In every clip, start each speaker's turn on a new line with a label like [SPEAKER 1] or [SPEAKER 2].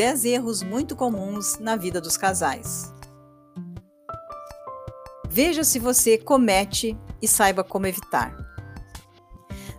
[SPEAKER 1] 10 erros muito comuns na vida dos casais. Veja se você comete e saiba como evitar.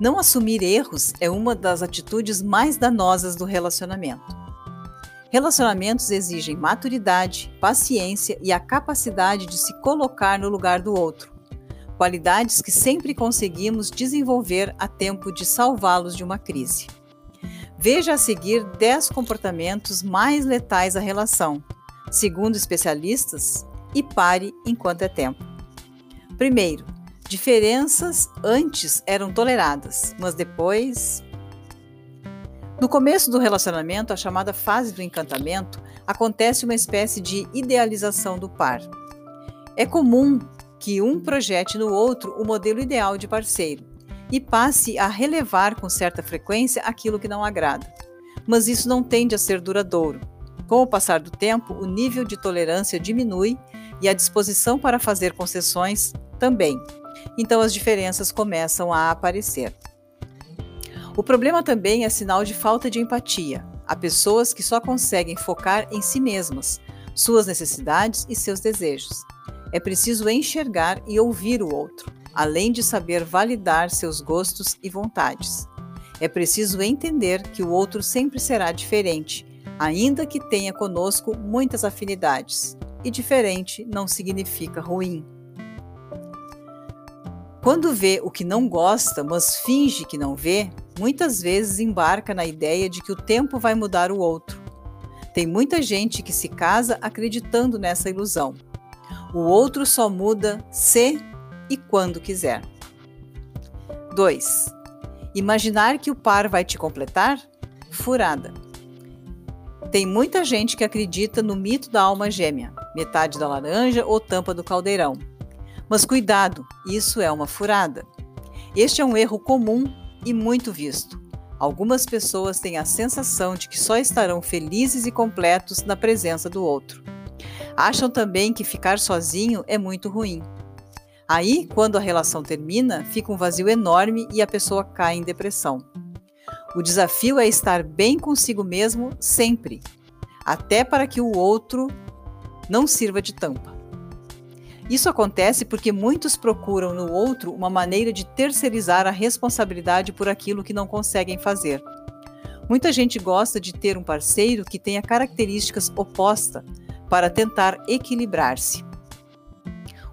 [SPEAKER 1] Não assumir erros é uma das atitudes mais danosas do relacionamento. Relacionamentos exigem maturidade, paciência e a capacidade de se colocar no lugar do outro, qualidades que sempre conseguimos desenvolver a tempo de salvá-los de uma crise. Veja a seguir 10 comportamentos mais letais à relação, segundo especialistas, e pare enquanto é tempo. Primeiro, diferenças antes eram toleradas, mas depois. No começo do relacionamento, a chamada fase do encantamento, acontece uma espécie de idealização do par. É comum que um projete no outro o modelo ideal de parceiro e passe a relevar com certa frequência aquilo que não agrada. Mas isso não tende a ser duradouro. Com o passar do tempo, o nível de tolerância diminui e a disposição para fazer concessões também. Então as diferenças começam a aparecer. O problema também é sinal de falta de empatia. Há pessoas que só conseguem focar em si mesmas, suas necessidades e seus desejos. É preciso enxergar e ouvir o outro, além de saber validar seus gostos e vontades. É preciso entender que o outro sempre será diferente, ainda que tenha conosco muitas afinidades e diferente não significa ruim. Quando vê o que não gosta, mas finge que não vê, muitas vezes embarca na ideia de que o tempo vai mudar o outro. Tem muita gente que se casa acreditando nessa ilusão. O outro só muda se e quando quiser. 2. Imaginar que o par vai te completar? Furada. Tem muita gente que acredita no mito da alma gêmea metade da laranja ou tampa do caldeirão. Mas cuidado, isso é uma furada. Este é um erro comum e muito visto. Algumas pessoas têm a sensação de que só estarão felizes e completos na presença do outro. Acham também que ficar sozinho é muito ruim. Aí, quando a relação termina, fica um vazio enorme e a pessoa cai em depressão. O desafio é estar bem consigo mesmo sempre, até para que o outro não sirva de tampa. Isso acontece porque muitos procuram no outro uma maneira de terceirizar a responsabilidade por aquilo que não conseguem fazer. Muita gente gosta de ter um parceiro que tenha características opostas para tentar equilibrar-se.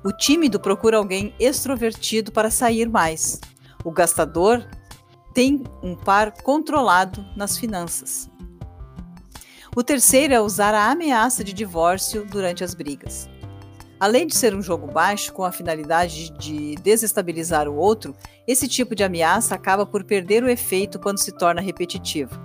[SPEAKER 1] O tímido procura alguém extrovertido para sair mais. O gastador tem um par controlado nas finanças. O terceiro é usar a ameaça de divórcio durante as brigas. Além de ser um jogo baixo com a finalidade de desestabilizar o outro, esse tipo de ameaça acaba por perder o efeito quando se torna repetitivo,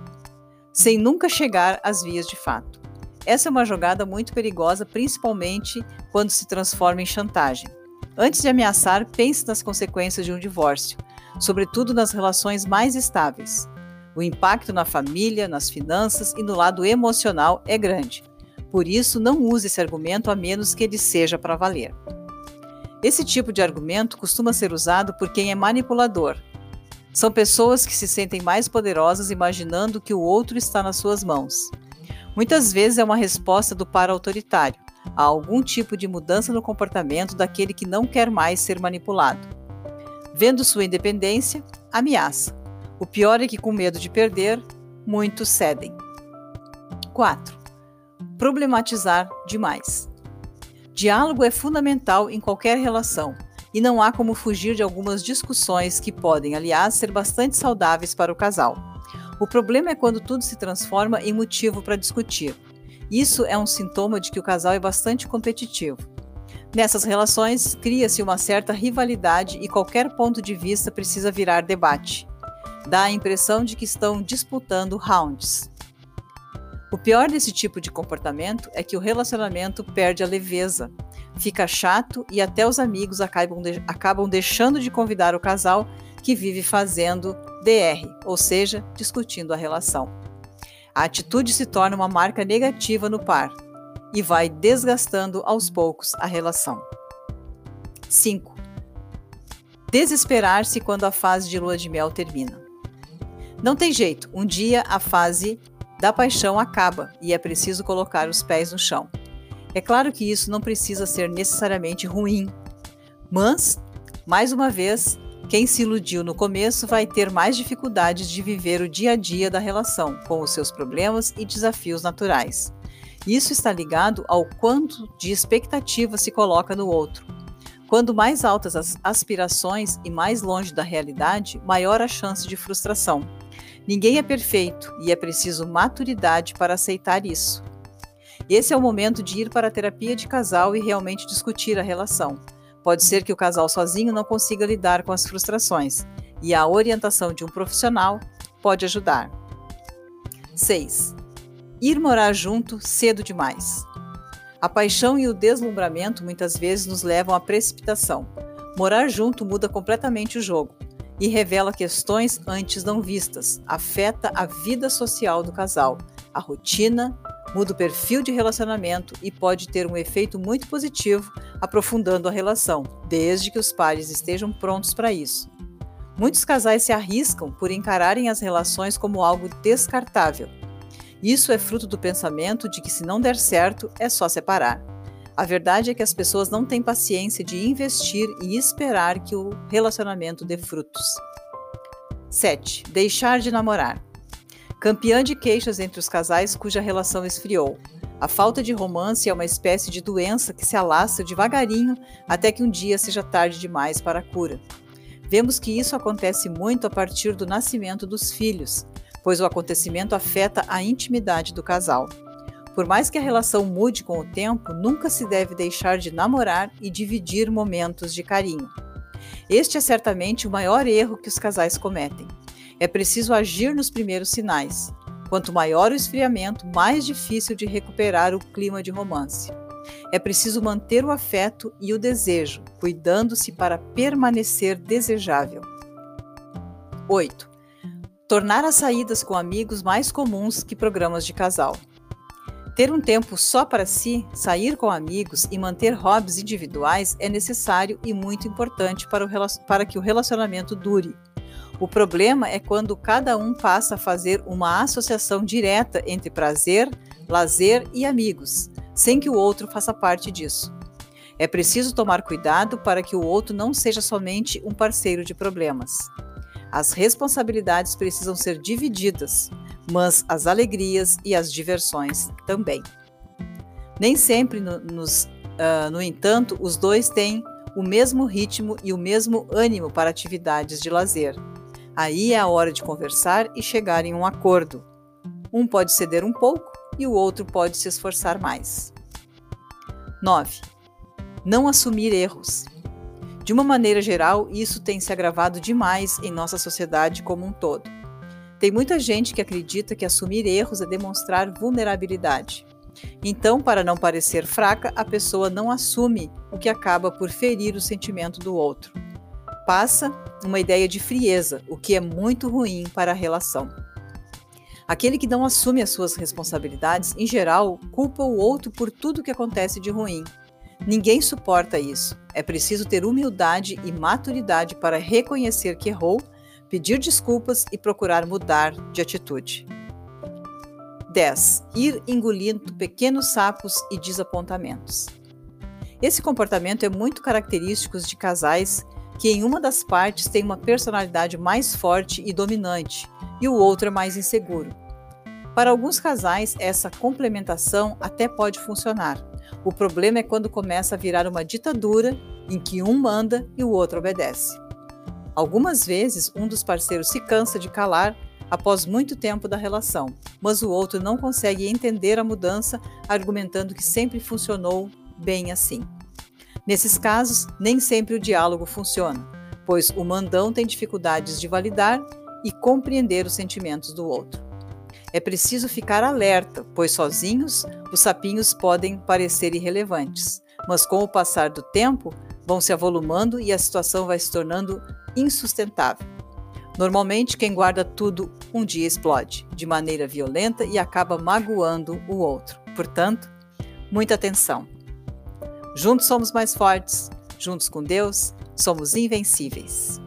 [SPEAKER 1] sem nunca chegar às vias de fato. Essa é uma jogada muito perigosa, principalmente quando se transforma em chantagem. Antes de ameaçar, pense nas consequências de um divórcio, sobretudo nas relações mais estáveis. O impacto na família, nas finanças e no lado emocional é grande. Por isso, não use esse argumento a menos que ele seja para valer. Esse tipo de argumento costuma ser usado por quem é manipulador. São pessoas que se sentem mais poderosas imaginando que o outro está nas suas mãos. Muitas vezes é uma resposta do par autoritário a algum tipo de mudança no comportamento daquele que não quer mais ser manipulado. Vendo sua independência, ameaça. O pior é que, com medo de perder, muitos cedem. 4. Problematizar demais. Diálogo é fundamental em qualquer relação e não há como fugir de algumas discussões que podem, aliás, ser bastante saudáveis para o casal. O problema é quando tudo se transforma em motivo para discutir. Isso é um sintoma de que o casal é bastante competitivo. Nessas relações, cria-se uma certa rivalidade e qualquer ponto de vista precisa virar debate dá a impressão de que estão disputando rounds. O pior desse tipo de comportamento é que o relacionamento perde a leveza, fica chato e até os amigos acabam, de acabam deixando de convidar o casal que vive fazendo DR, ou seja, discutindo a relação. A atitude se torna uma marca negativa no par e vai desgastando aos poucos a relação. 5. Desesperar-se quando a fase de lua de mel termina. Não tem jeito, um dia a fase da paixão acaba e é preciso colocar os pés no chão. É claro que isso não precisa ser necessariamente ruim, mas, mais uma vez, quem se iludiu no começo vai ter mais dificuldades de viver o dia a dia da relação, com os seus problemas e desafios naturais. Isso está ligado ao quanto de expectativa se coloca no outro. Quando mais altas as aspirações e mais longe da realidade, maior a chance de frustração. Ninguém é perfeito e é preciso maturidade para aceitar isso. Esse é o momento de ir para a terapia de casal e realmente discutir a relação. Pode ser que o casal sozinho não consiga lidar com as frustrações, e a orientação de um profissional pode ajudar. 6. Ir morar junto cedo demais. A paixão e o deslumbramento muitas vezes nos levam à precipitação. Morar junto muda completamente o jogo e revela questões antes não vistas, afeta a vida social do casal, a rotina, muda o perfil de relacionamento e pode ter um efeito muito positivo, aprofundando a relação, desde que os pares estejam prontos para isso. Muitos casais se arriscam por encararem as relações como algo descartável. Isso é fruto do pensamento de que se não der certo, é só separar. A verdade é que as pessoas não têm paciência de investir e esperar que o relacionamento dê frutos. 7. Deixar de namorar campeã de queixas entre os casais cuja relação esfriou. A falta de romance é uma espécie de doença que se alastra devagarinho até que um dia seja tarde demais para a cura. Vemos que isso acontece muito a partir do nascimento dos filhos, pois o acontecimento afeta a intimidade do casal. Por mais que a relação mude com o tempo, nunca se deve deixar de namorar e dividir momentos de carinho. Este é certamente o maior erro que os casais cometem. É preciso agir nos primeiros sinais. Quanto maior o esfriamento, mais difícil de recuperar o clima de romance. É preciso manter o afeto e o desejo, cuidando-se para permanecer desejável. 8. Tornar as saídas com amigos mais comuns que programas de casal. Ter um tempo só para si, sair com amigos e manter hobbies individuais é necessário e muito importante para, o, para que o relacionamento dure. O problema é quando cada um passa a fazer uma associação direta entre prazer, lazer e amigos, sem que o outro faça parte disso. É preciso tomar cuidado para que o outro não seja somente um parceiro de problemas. As responsabilidades precisam ser divididas, mas as alegrias e as diversões também. Nem sempre, no, nos, uh, no entanto, os dois têm o mesmo ritmo e o mesmo ânimo para atividades de lazer. Aí é a hora de conversar e chegar em um acordo. Um pode ceder um pouco e o outro pode se esforçar mais. 9. Não assumir erros. De uma maneira geral, isso tem se agravado demais em nossa sociedade como um todo. Tem muita gente que acredita que assumir erros é demonstrar vulnerabilidade. Então, para não parecer fraca, a pessoa não assume, o que acaba por ferir o sentimento do outro passa uma ideia de frieza, o que é muito ruim para a relação. Aquele que não assume as suas responsabilidades, em geral, culpa o outro por tudo que acontece de ruim. Ninguém suporta isso. É preciso ter humildade e maturidade para reconhecer que errou, pedir desculpas e procurar mudar de atitude. 10. Ir engolindo pequenos sapos e desapontamentos. Esse comportamento é muito característico de casais que em uma das partes tem uma personalidade mais forte e dominante e o outro é mais inseguro. Para alguns casais, essa complementação até pode funcionar. O problema é quando começa a virar uma ditadura em que um manda e o outro obedece. Algumas vezes, um dos parceiros se cansa de calar após muito tempo da relação, mas o outro não consegue entender a mudança, argumentando que sempre funcionou bem assim. Nesses casos, nem sempre o diálogo funciona, pois o mandão tem dificuldades de validar e compreender os sentimentos do outro. É preciso ficar alerta, pois sozinhos os sapinhos podem parecer irrelevantes, mas com o passar do tempo vão se avolumando e a situação vai se tornando insustentável. Normalmente, quem guarda tudo um dia explode de maneira violenta e acaba magoando o outro. Portanto, muita atenção. Juntos somos mais fortes, juntos com Deus, somos invencíveis.